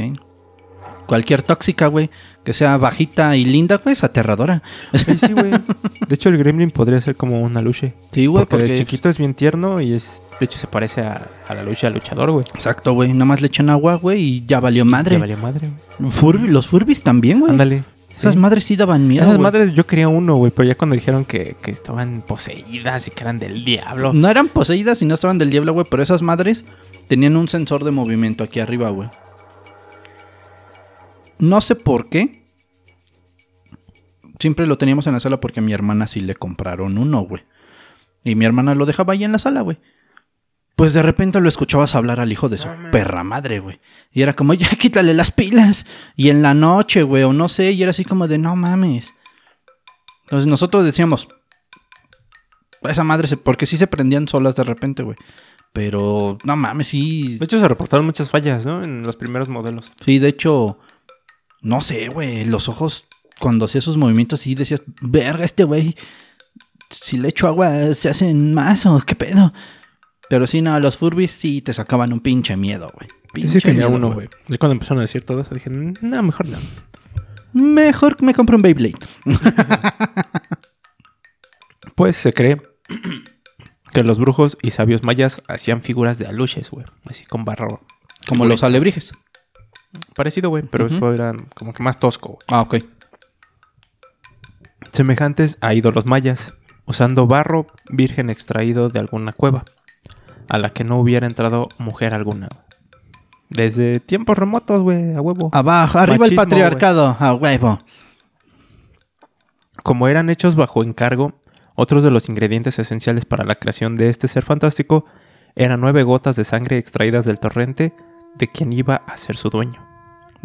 Cualquier tóxica, güey, que sea bajita y linda, güey, es aterradora. Sí, sí, güey. De hecho, el gremlin podría ser como una luche. Sí, güey, porque, de chiquito es bien tierno y es, de hecho, se parece a, a la lucha al luchador, güey. Exacto, güey. Nada más le echan agua, güey, y ya valió madre. Le valió madre. güey. Furby- los Furbis también, güey. Ándale. sí. Esas madres sí daban miedo. Esas madres yo quería uno, güey, pero ya cuando dijeron que, que estaban poseídas y que eran del diablo. No eran poseídas y no estaban del diablo, güey, pero esas madres tenían un sensor de movimiento aquí arriba, güey. No sé por qué. Siempre lo teníamos en la sala porque a mi hermana sí le compraron uno, güey. Y mi hermana lo dejaba ahí en la sala, güey. Pues de repente lo escuchabas hablar al hijo de su perra madre, güey. Y era como, ya quítale las pilas. Y en la noche, güey, o no sé, y era así como de, no mames. Entonces nosotros decíamos, esa madre, se, porque sí se prendían solas de repente, güey. Pero, no mames, sí. De hecho, se reportaron muchas fallas, ¿no? En los primeros modelos. Sí, de hecho, no sé, güey. Los ojos, cuando hacía sus movimientos, sí decías, verga, este güey. Si le echo agua, se hacen más o qué pedo. Pero sí, no, los Furbis sí te sacaban un pinche miedo, güey. Pinche miedo, uno, güey. Y cuando empezaron a decir todo eso, dije, no, mejor no. Mejor que me compre un Beyblade. Pues se cree que los brujos y sabios mayas hacían figuras de aluches, güey. Así con barro. Como los alebrijes. Parecido, güey, pero esto era como que más tosco. Ah, ok. Semejantes a ídolos mayas, usando barro virgen extraído de alguna cueva, a la que no hubiera entrado mujer alguna. Desde tiempos remotos, güey, a huevo. Abajo, arriba el patriarcado, a huevo. Como eran hechos bajo encargo, otros de los ingredientes esenciales para la creación de este ser fantástico eran nueve gotas de sangre extraídas del torrente de quien iba a ser su dueño.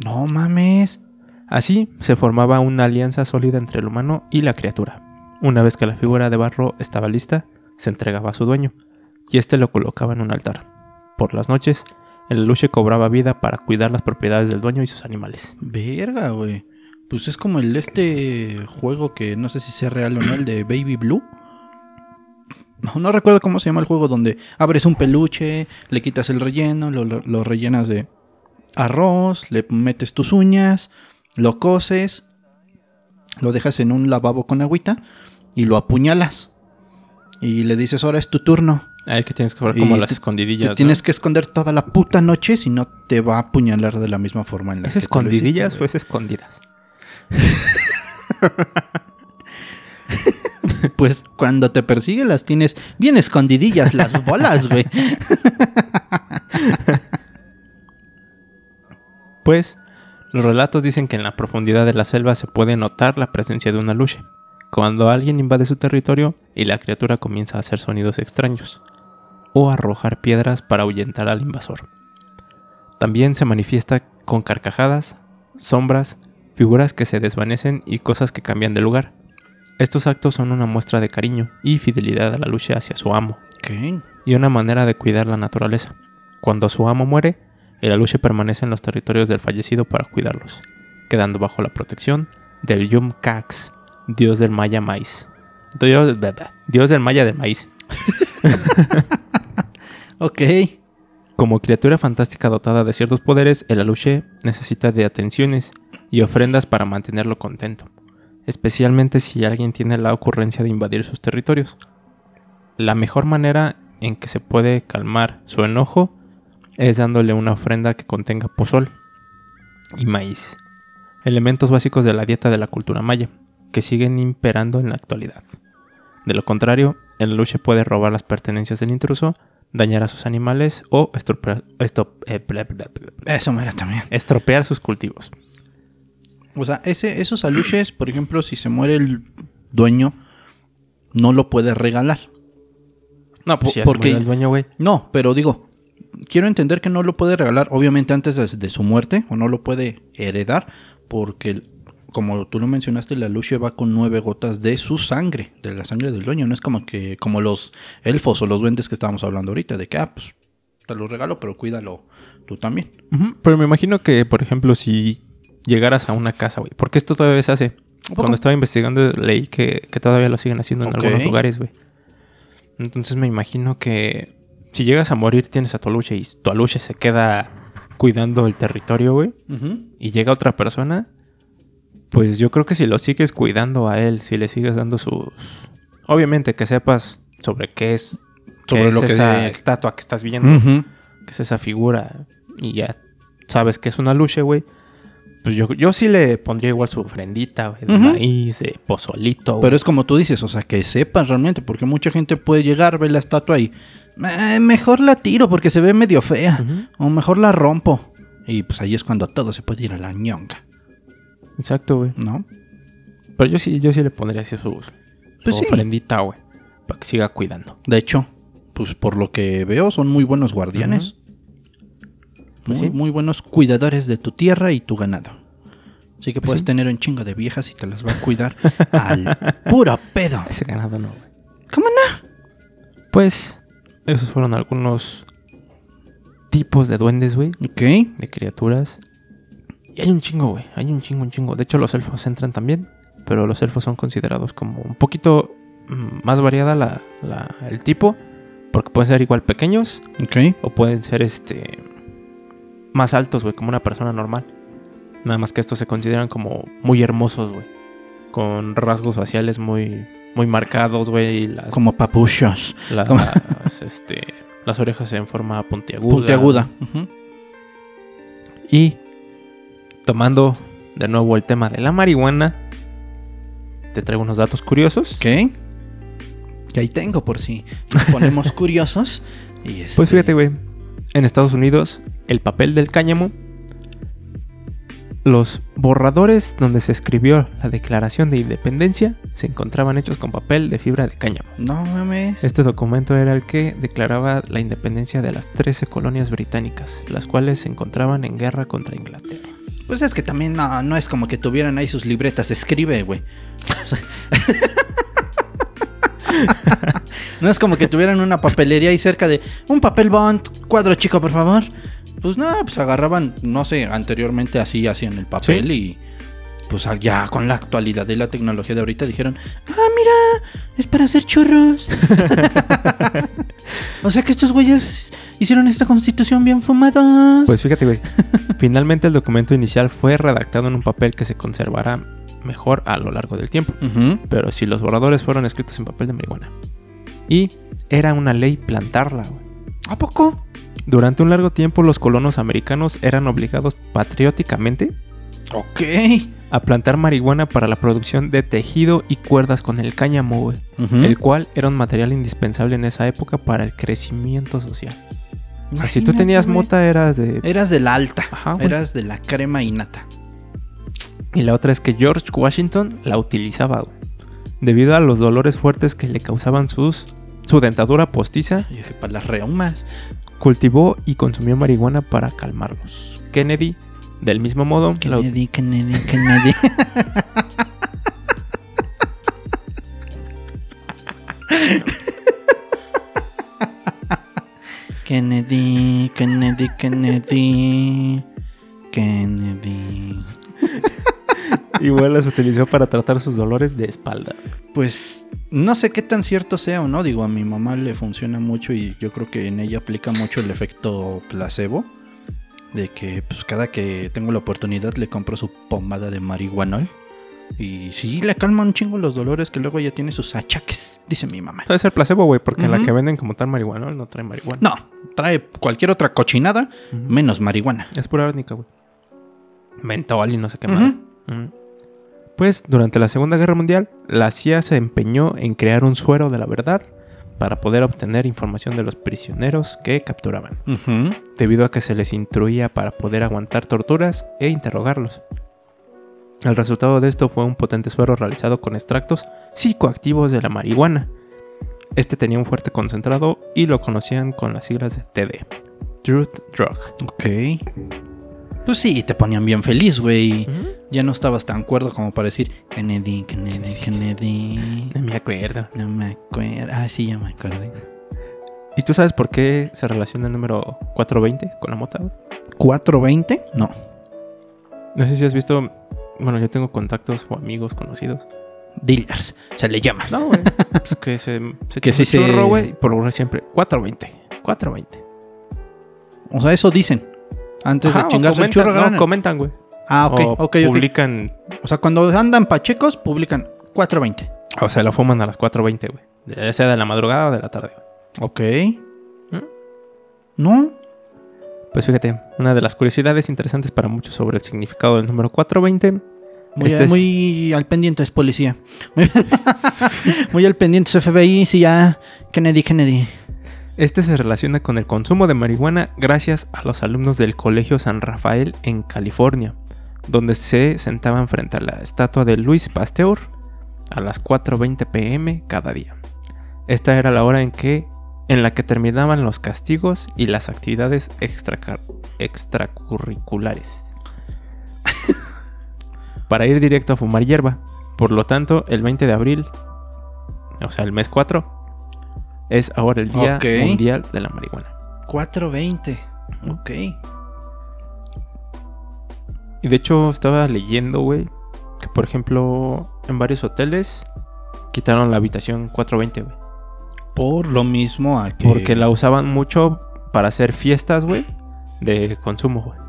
No mames. Así se formaba una alianza sólida entre el humano y la criatura. Una vez que la figura de barro estaba lista, se entregaba a su dueño, y éste lo colocaba en un altar. Por las noches, el aluche cobraba vida para cuidar las propiedades del dueño y sus animales. Verga, güey. Pues es como el este juego que no sé si sea real o no, el de Baby Blue. No, no recuerdo cómo se llama el juego donde abres un peluche, le quitas el relleno, lo, lo- lo rellenas de arroz, le metes tus uñas, lo coses, lo dejas en un lavabo con agüita y lo apuñalas. Y le dices, ahora es tu turno. Ay, que tienes que jugar como Y las te- escondidillas. Te ¿no? tienes que esconder toda la puta noche si no te va a apuñalar de la misma forma en la ¿Es que hiciste, escondidillas o es escondidas? Pues cuando te persigue las tienes bien escondidillas las bolas, güey. Pues, los relatos dicen que en la profundidad de la selva se puede notar la presencia de una luche, cuando alguien invade su territorio y la criatura comienza a hacer sonidos extraños, o arrojar piedras para ahuyentar al invasor. También se manifiesta con carcajadas, sombras, figuras que se desvanecen y cosas que cambian de lugar. Estos actos son una muestra de cariño y fidelidad a la lucha hacia su amo, Ok. y una manera de cuidar la naturaleza. Cuando su amo muere, el aluche permanece en los territorios del fallecido para cuidarlos, quedando bajo la protección del Yum Cax, dios del maya maíz. Dios, dios del maya del maíz. Ok. Como criatura fantástica dotada de ciertos poderes, el aluche necesita de atenciones y ofrendas para mantenerlo contento, especialmente si alguien tiene la ocurrencia de invadir sus territorios. La mejor manera en que se puede calmar su enojo es dándole una ofrenda que contenga pozol y maíz, elementos básicos de la dieta de la cultura maya, que siguen imperando en la actualidad. De lo contrario, el aluche puede robar las pertenencias del intruso, dañar a sus animales o estropear, estro- eh, estropear sus cultivos. O sea, ese, esos aluches, por ejemplo, si se muere el dueño, no lo puede regalar. No, pues si porque- el dueño, güey. No, pero digo, quiero entender que no lo puede regalar, obviamente antes de, de su muerte, o no lo puede heredar, porque como tú lo mencionaste, la luche va con nueve gotas de su sangre, de la sangre del dueño. No es como que, como los elfos o los duendes que estábamos hablando ahorita, de que, ah, pues te lo regalo, pero cuídalo tú también. Pero me imagino que, por ejemplo, si llegaras a una casa, güey. Porque esto todavía se hace. Cuando estaba investigando, leí que, que todavía lo siguen haciendo en algunos lugares, güey. Entonces me imagino que si llegas a morir, tienes a tu aluche y tu aluche se queda cuidando el territorio, güey. Y llega otra persona. Pues yo creo que si lo sigues cuidando a él, si le sigues dando sus. Obviamente que sepas sobre qué es. Sobre qué es lo que esa de- estatua que estás viendo Ujú. que es esa figura y ya sabes que es una luche, güey. Pues yo, yo sí le pondría igual su ofrendita, güey, de Ujú. maíz, de pozolito. güey. Pero es como tú dices, o sea, que sepas realmente, porque mucha gente puede llegar, ver la estatua y "Eh, mejor la tiro porque se ve medio fea, o mejor la rompo. Y pues ahí es cuando todo se puede ir a la ñonga, Exacto, güey. ¿no? Pero yo sí, yo sí le pondría así su, su Pues sí. ofrendita, güey. Para que siga cuidando. De hecho, pues por lo que veo, son muy buenos guardianes. Muy, Pues sí. muy buenos cuidadores de tu tierra y tu ganado. Así que Pues puedes sí. tener un chingo de viejas y te las va a cuidar al puro pedo. Ese ganado no, güey. ¿Cómo no? Pues esos fueron algunos tipos de duendes, güey. Ok. De criaturas. Y hay un chingo, güey. Hay un chingo, un chingo. De hecho, los elfos entran también. Pero los elfos son considerados como un poquito mm, más variada la, la- el tipo. Porque pueden ser igual pequeños. Ok. O pueden ser este más altos, güey, como una persona normal. Nada más que estos se consideran como muy hermosos, güey. Con rasgos faciales muy, muy marcados, güey. y Las, Como papuchos. las, este, las orejas en forma puntiaguda. Puntiaguda. Y tomando de nuevo el tema de la marihuana, te traigo unos datos curiosos. Ok. Que ahí tengo por si nos ponemos curiosos. Y este, Pues fíjate, güey. En Estados Unidos, el papel del cáñamo. Los borradores donde se escribió la Declaración de Independencia se encontraban hechos con papel de fibra de cáñamo. No mames. Este documento era el que declaraba la independencia de las 13 colonias británicas, las cuales se encontraban en guerra contra Inglaterra. Pues es que también no, no es como que tuvieran ahí sus libretas escribe, güey. No es como que tuvieran una papelería ahí cerca de un papel bond, cuadro chico, por favor. Pues no, pues agarraban, no sé, anteriormente así hacían el papel y, pues ah, ya con la actualidad de la tecnología de ahorita dijeron, ah, mira, es para hacer churros. o sea que estos güeyes hicieron esta constitución bien fumados. Pues fíjate, güey. Finalmente el documento inicial fue redactado en un papel que se conservará mejor a lo largo del tiempo. Pero si los borradores fueron escritos en papel de marihuana. Y era una ley plantarla, güey. ¿A poco? Durante un largo tiempo los colonos americanos eran obligados patrióticamente Ok. a plantar marihuana para la producción de tejido y cuerdas con el cáñamo, Ujú. el cual era un material indispensable en esa época para el crecimiento social. si tú tenías mota eras de... Eras de la alta. Ajá. Eras de la crema innata. Y la otra es que George Washington la utilizaba, güey, debido a los dolores fuertes que le causaban sus, su dentadura postiza, Y dije, para las reumas. Cultivó y consumió marihuana para calmarlos. Kennedy, del mismo modo, la- Kennedy, Kennedy, Kennedy. Kennedy, Kennedy, Kennedy. Igual las utilizó para tratar sus dolores de espalda. Pues no sé qué tan cierto sea o no. Digo, a mi mamá le funciona mucho y yo creo que en ella aplica mucho el efecto placebo. De que pues cada que tengo la oportunidad le compro su pomada de marihuanol. Y sí, le calma un chingo los dolores que luego ya tiene sus achaques, dice mi mamá. Puede ser placebo, güey, porque la Ujú. que venden como tal marihuana no trae marihuana. No, trae cualquier otra cochinada menos marihuana. Es pura árnica, güey. Mentol y no sé qué Ujú. más. Pues durante la Segunda Guerra Mundial, la CIA se empeñó en crear un suero de la verdad para poder obtener información de los prisioneros que capturaban, debido a que se les instruía para poder aguantar torturas e interrogarlos. El resultado de esto fue un potente suero realizado con extractos psicoactivos de la marihuana. Este tenía un fuerte concentrado y lo conocían con las siglas de TD, Truth Drug. Ok. Pues sí, te ponían bien feliz, güey. Ya no estabas tan cuerdo como para decir Kennedy, Kennedy, Kennedy. No me acuerdo. No me acuerdo. Ah, sí, ya me acordé. ¿Y tú sabes por qué se relaciona el número 420 con la mota? güey? ¿420? No. No sé si has visto. Bueno, yo tengo contactos o amigos conocidos. Dealers, se le llama. No, güey. pues que se, se Que se- güey. Por lo siempre 420. 420. O sea, eso dicen. Antes Ajá, de chingarse el comentan, churro no, ganan. comentan, güey. Ah, ok, o ok, publican. O sea, cuando andan pachecos, publican 420. O se lo fuman a las 420, güey. Ya sea de la madrugada o de la tarde, güey. Ok. ¿Mm? ¿No? Pues fíjate, una de las curiosidades interesantes para muchos sobre el significado del número 420 Muy, Este es- muy al pendiente es policía. Muy, muy al pendiente es FBI, sí, ya. Kennedy, Kennedy. Este se relaciona con el consumo de marihuana gracias a los alumnos del Colegio San Rafael en California, donde se sentaban frente a la estatua de Luis Pasteur a las 4:20 pm cada día. Esta era la hora en que en la que terminaban los castigos y las actividades extracurriculares. Para ir directo a fumar hierba. Por lo tanto, el 20 de abril, o sea, el mes 4, es ahora el Día. Mundial de la Marihuana. 420. Ok. Y de hecho estaba leyendo, güey, que por ejemplo en varios hoteles quitaron la habitación 420, güey. Por lo mismo a que. Porque la usaban mucho para hacer fiestas, güey, de consumo, güey.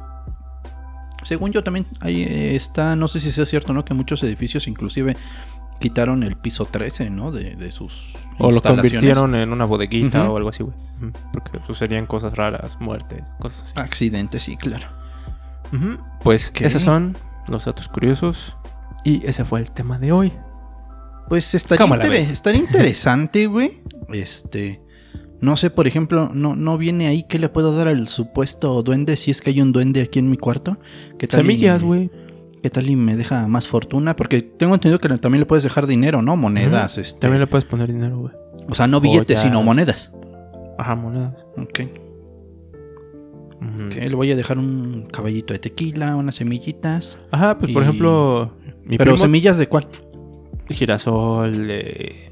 Según yo también, ahí eh, está, no sé si sea cierto, ¿no? Que muchos edificios inclusive quitaron el piso 13, ¿no? De, de sus O lo convirtieron en una bodeguita o algo así, güey. Ujú, Porque sucedían cosas raras, muertes, cosas así. Accidentes, sí, claro. Pues Ok. esos son los datos curiosos. Y ese fue el tema de hoy. Pues estaría, estaría interesante, güey. Este. No sé, por ejemplo, no, no viene ahí qué le puedo dar al supuesto duende si es que hay un duende aquí en mi cuarto. ¿Qué tal Semillas, güey. ¿Qué tal y me deja más fortuna? Porque tengo entendido que también le puedes dejar dinero, ¿no? Monedas, este. También le puedes poner dinero, güey. O sea, no billetes, sino monedas. Ajá, monedas. Ok. Ujú. Ok, le voy a dejar un caballito de tequila, unas semillitas. Ajá, pues por ejemplo, mi Pero primo, semillas de cuál? girasol, de...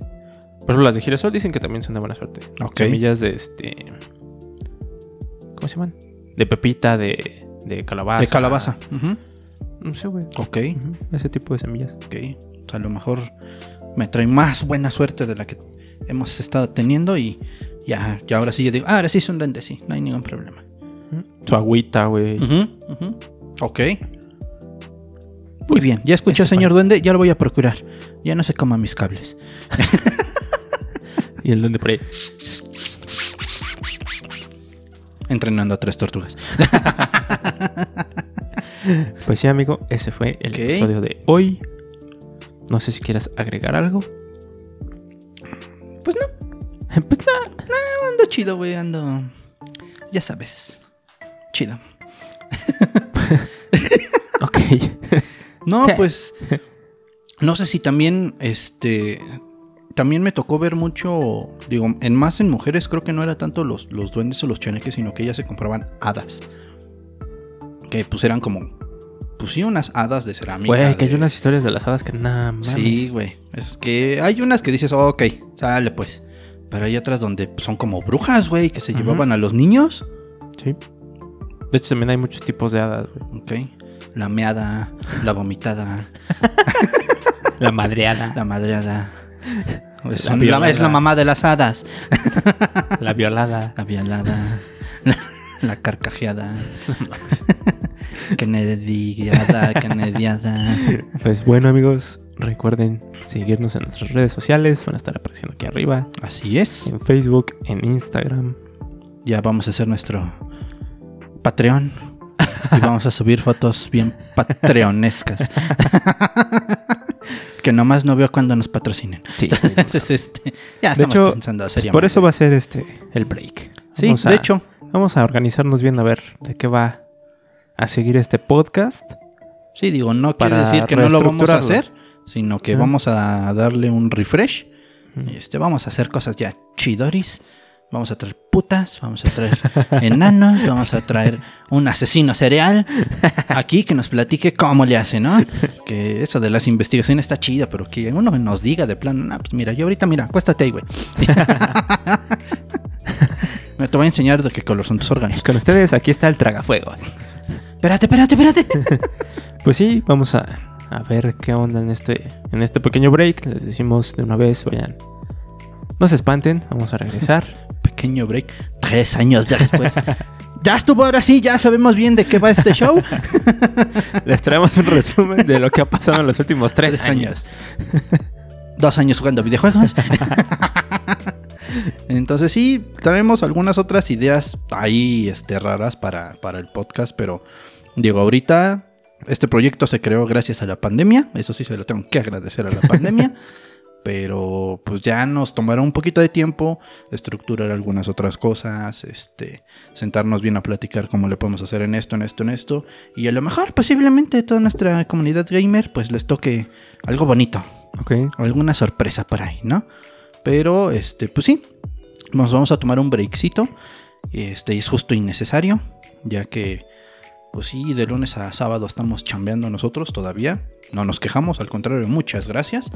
Por ejemplo, las de girasol dicen que también son de buena suerte. Ok. Semillas de este... ¿Cómo se llaman? De pepita, de, de calabaza. de calabaza. Ujú. No sé, güey. Ok, Ese tipo de semillas. ok. O sea, a lo mejor me trae más buena suerte de la que hemos estado teniendo y ya, ya ahora sí yo digo, ah, ahora sí es un duende, sí, no hay ningún problema. Su agüita, güey. Ujú. Ok. Muy Pues, bien, ya escuchó, señor duende, ya lo voy a procurar. Ya no se coma mis cables. Y el duende por ahí. Entrenando a tres tortugas. Pues sí, amigo, ese fue el episodio de hoy. No sé si quieras agregar algo. Pues no, Pues nada. no, ando chido, güey, ando. Ya sabes. Chido. Ok. No, pues. No sé si también, este. También me tocó ver mucho. Digo, en más en mujeres, creo que no era tanto los, los duendes o los chaneques, sino que ellas se compraban hadas. Que pues eran como. Sí, unas hadas de cerámica. Güey, que de- hay unas historias de las hadas que nada más. Sí, güey. Es que hay unas que dices, oh, ok, sale pues. Pero hay otras donde son como brujas, güey, que se llevaban a los niños. Sí. De hecho, también hay muchos tipos de hadas, güey. Ok. La meada, la vomitada, La madreada, la madreada. La es la mamá de las hadas. la violada. La violada. La, carcajeada. Canediada, canediada. Pues bueno, amigos, recuerden seguirnos en nuestras redes sociales. Van a estar apareciendo aquí arriba. Así es. En Facebook, en Instagram. Ya vamos a hacer nuestro Patreon. Y vamos a subir fotos bien patreonescas. que nomás no veo cuando nos patrocinen. Sí. Entonces, este, ya De estamos hecho, pensando seriamente. por eso va a ser este el break. Sí, Vamos de a- hecho. Vamos a organizarnos bien a ver de qué va a seguir este podcast. Sí, digo, no quiere decir que no lo vamos a hacer, sino que vamos a darle un refresh. Este, vamos a hacer cosas ya chidoris. Vamos a traer putas, vamos a traer enanos, vamos a traer un asesino serial aquí que nos platique cómo le hace, ¿no? Que eso de las investigaciones está chida, pero que uno nos diga de plano, no, pues mira, yo ahorita, mira, acuéstate ahí, güey. Me te voy a enseñar de qué color son tus órganos. Con ustedes, aquí está el tragafuegos. Espérate, espérate, espérate. Pues sí, vamos a, a ver qué onda en este, en este pequeño break. Les decimos de una vez, vayan. No se espanten, vamos a regresar. pequeño break. Tres años después. ya estuvo ahora sí, ya sabemos bien de qué va este show. Les traemos un resumen de lo que ha pasado en los últimos tres, años. Dos años jugando videojuegos. Entonces sí, traemos algunas otras ideas ahí este, raras para, para el podcast, pero digo, ahorita este proyecto se creó gracias a la pandemia, eso sí se lo tengo que agradecer a la pandemia, pero pues ya nos tomará un poquito de tiempo estructurar algunas otras cosas, este, sentarnos bien a platicar cómo le podemos hacer en esto, en esto, en esto, y a lo mejor posiblemente toda nuestra comunidad gamer pues les toque algo bonito, Ok. alguna sorpresa por ahí, ¿no? Pero, este, pues sí, nos vamos a tomar un breakcito. Este, es justo innecesario, ya que, pues sí, de lunes a sábado estamos chambeando nosotros todavía. No nos quejamos, al contrario, muchas gracias.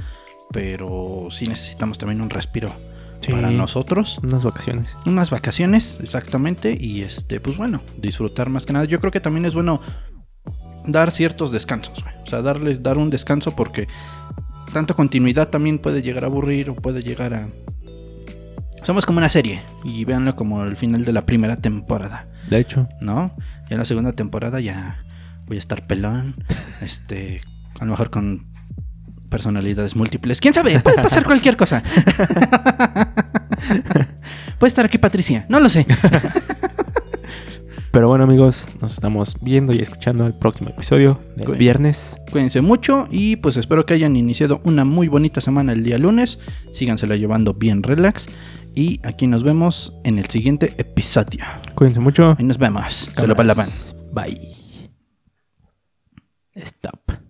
Pero sí necesitamos también un respiro Sí. para nosotros. Unas vacaciones. Unas vacaciones, exactamente. Y este, pues bueno, disfrutar más que nada. Yo creo que también es bueno dar ciertos descansos, güey. O sea, darles, dar un descanso porque tanta continuidad también puede llegar a aburrir o puede llegar a. Somos como una serie. Y véanlo como el final de la primera temporada. De hecho, ¿No? Ya en la segunda temporada ya voy a estar pelón. este. A lo mejor con personalidades múltiples. ¿Quién sabe? Puede pasar cualquier cosa. Puede estar aquí Patricia. No lo sé. Pero bueno, amigos, nos estamos viendo y escuchando el próximo episodio del viernes. Cuídense mucho y pues espero que hayan iniciado una muy bonita semana el día lunes. Sígansela llevando bien relax. Y aquí nos vemos en el siguiente episodio. Cuídense mucho. Y nos vemos. Se lo Bye. Stop.